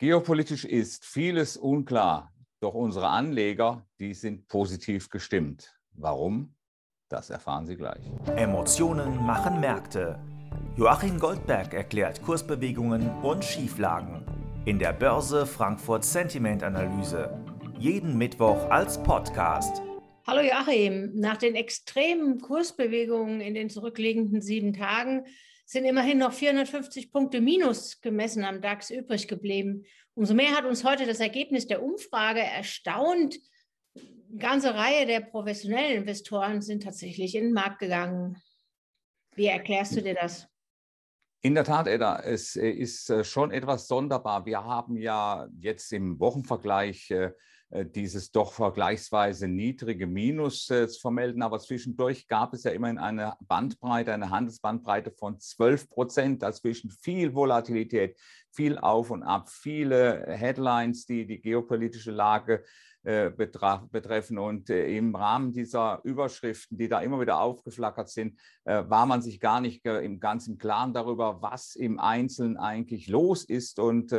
Geopolitisch ist vieles unklar, doch unsere Anleger, die sind positiv gestimmt. Warum? Das erfahren Sie gleich. Emotionen machen Märkte. Joachim Goldberg erklärt Kursbewegungen und Schieflagen in der Börse Frankfurt Sentiment Analyse. Jeden Mittwoch als Podcast. Hallo Joachim, nach den extremen Kursbewegungen in den zurückliegenden sieben Tagen sind immerhin noch 450 Punkte minus gemessen am DAX übrig geblieben. Umso mehr hat uns heute das Ergebnis der Umfrage erstaunt. Eine ganze Reihe der professionellen Investoren sind tatsächlich in den Markt gegangen. Wie erklärst du dir das? In der Tat, Edda, es äh, ist äh, schon etwas sonderbar. Wir haben ja jetzt im Wochenvergleich äh, dieses doch vergleichsweise niedrige Minus äh, zu vermelden. Aber zwischendurch gab es ja immerhin eine Bandbreite, eine Handelsbandbreite von 12 Prozent. Dazwischen viel Volatilität, viel Auf und Ab, viele Headlines, die die geopolitische Lage äh, betreffen. Und im Rahmen dieser Überschriften, die da immer wieder aufgeflackert sind, war man sich gar nicht im ganzen Klaren darüber, was im Einzelnen eigentlich los ist. Und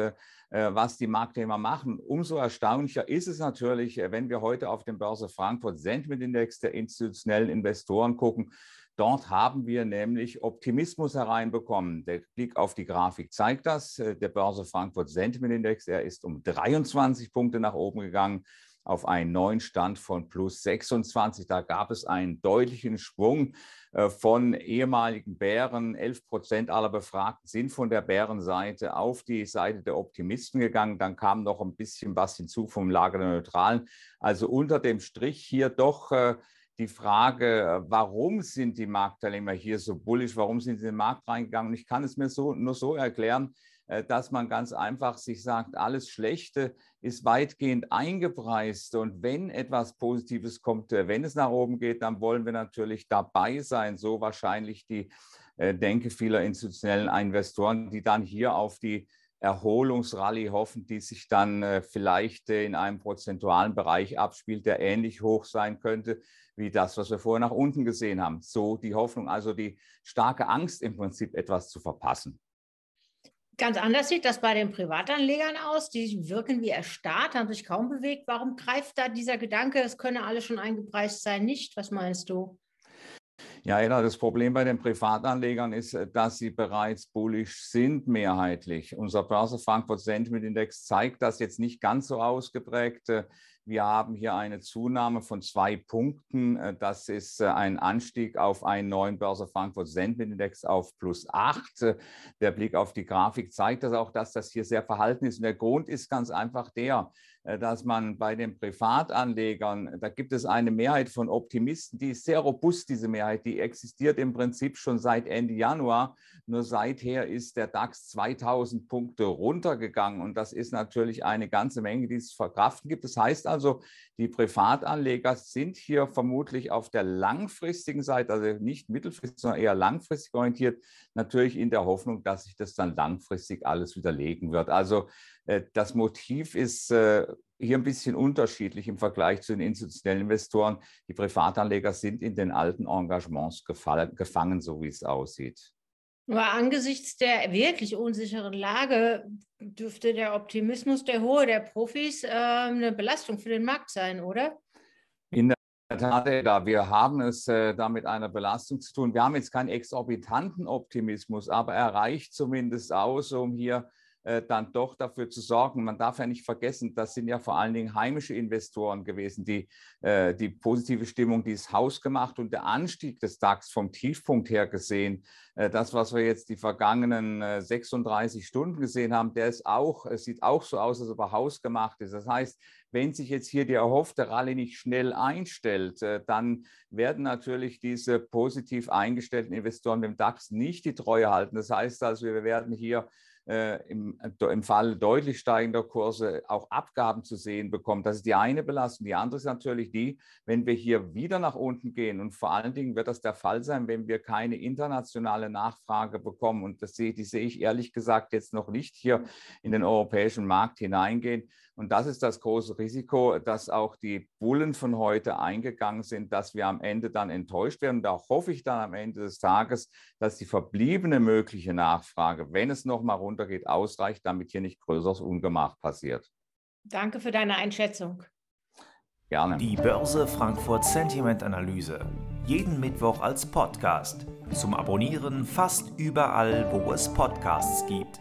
äh, was die Marktteilnehmer machen. Umso erstaunlicher ist es natürlich, äh, wenn wir heute auf den Börse Frankfurt Sentiment Index der institutionellen Investoren gucken. Dort haben wir nämlich Optimismus hereinbekommen. Der Blick auf die Grafik zeigt das. Äh, der Börse Frankfurt Sentiment Index, er ist um 23 Punkte nach oben gegangen auf einen neuen Stand von plus 26. Da gab es einen deutlichen Schwung äh, von ehemaligen Bären. 11 Prozent aller Befragten sind von der Bärenseite auf die Seite der Optimisten gegangen. Dann kam noch ein bisschen was hinzu vom Lager der Neutralen. Also unter dem Strich hier doch äh, die Frage, warum sind die Marktteilnehmer hier so bullisch? Warum sind sie in den Markt reingegangen? Ich kann es mir so, nur so erklären, äh, dass man ganz einfach sich sagt, alles Schlechte ist weitgehend eingepreist. Und wenn etwas Positives kommt, äh, wenn es nach oben geht, dann wollen wir natürlich dabei sein. So wahrscheinlich die äh, Denke vieler institutionellen Investoren, die dann hier auf die Erholungsrallye hoffen, die sich dann vielleicht in einem prozentualen Bereich abspielt, der ähnlich hoch sein könnte wie das, was wir vorher nach unten gesehen haben. So die Hoffnung, also die starke Angst im Prinzip etwas zu verpassen. Ganz anders sieht das bei den Privatanlegern aus. Die wirken wie erstarrt, haben sich kaum bewegt. Warum greift da dieser Gedanke, es könne alles schon eingepreist sein, nicht? Was meinst du? Ja, Ella, das Problem bei den Privatanlegern ist, dass sie bereits bullisch sind, mehrheitlich. Unser Börse Frankfurt Sentiment Index zeigt das jetzt nicht ganz so ausgeprägt. Wir haben hier eine Zunahme von zwei Punkten. Äh, das ist äh, ein Anstieg auf einen neuen Börse Frankfurt Sentiment Index auf plus acht. Äh, der Blick auf die Grafik zeigt das auch, dass das hier sehr verhalten ist. Und der Grund ist ganz einfach der, dass man bei den Privatanlegern, da gibt es eine Mehrheit von Optimisten, die ist sehr robust, diese Mehrheit, die existiert im Prinzip schon seit Ende Januar. Nur seither ist der DAX 2000 Punkte runtergegangen und das ist natürlich eine ganze Menge, die es verkraften gibt. Das heißt also, die Privatanleger sind hier vermutlich auf der langfristigen Seite, also nicht mittelfristig, sondern eher langfristig orientiert, natürlich in der Hoffnung, dass sich das dann langfristig alles widerlegen wird. Also äh, das Motiv ist äh, hier ein bisschen unterschiedlich im Vergleich zu den institutionellen Investoren. Die Privatanleger sind in den alten Engagements gefangen, so wie es aussieht. Aber angesichts der wirklich unsicheren Lage dürfte der Optimismus der Hohe der Profis äh, eine Belastung für den Markt sein, oder? In der Tat, da wir haben es äh, da mit einer Belastung zu tun. Wir haben jetzt keinen exorbitanten Optimismus, aber er reicht zumindest aus, um hier dann doch dafür zu sorgen. Man darf ja nicht vergessen, das sind ja vor allen Dingen heimische Investoren gewesen, die äh, die positive Stimmung dieses Haus gemacht und der Anstieg des DAX vom Tiefpunkt her gesehen, äh, das, was wir jetzt die vergangenen 36 Stunden gesehen haben, der ist auch, es sieht auch so aus, als ob er hausgemacht ist. Das heißt, wenn sich jetzt hier die erhoffte Rallye nicht schnell einstellt, dann werden natürlich diese positiv eingestellten Investoren dem DAX nicht die Treue halten. Das heißt also, wir werden hier äh, im, im Fall deutlich steigender Kurse auch Abgaben zu sehen bekommt. Das ist die eine Belastung. Die andere ist natürlich die, wenn wir hier wieder nach unten gehen und vor allen Dingen wird das der Fall sein, wenn wir keine internationale Nachfrage bekommen. Und das sehe, die sehe ich ehrlich gesagt jetzt noch nicht hier in den europäischen Markt hineingehen. Und das ist das große Risiko, dass auch die Bullen von heute eingegangen sind, dass wir am Ende dann enttäuscht werden. Und da hoffe ich dann am Ende des Tages, dass die verbliebene mögliche Nachfrage, wenn es nochmal runter runtergeht, ausreicht, damit hier nicht größeres Ungemach passiert. Danke für deine Einschätzung. Gerne. Die Börse Frankfurt Sentiment Analyse. Jeden Mittwoch als Podcast. Zum Abonnieren fast überall, wo es Podcasts gibt.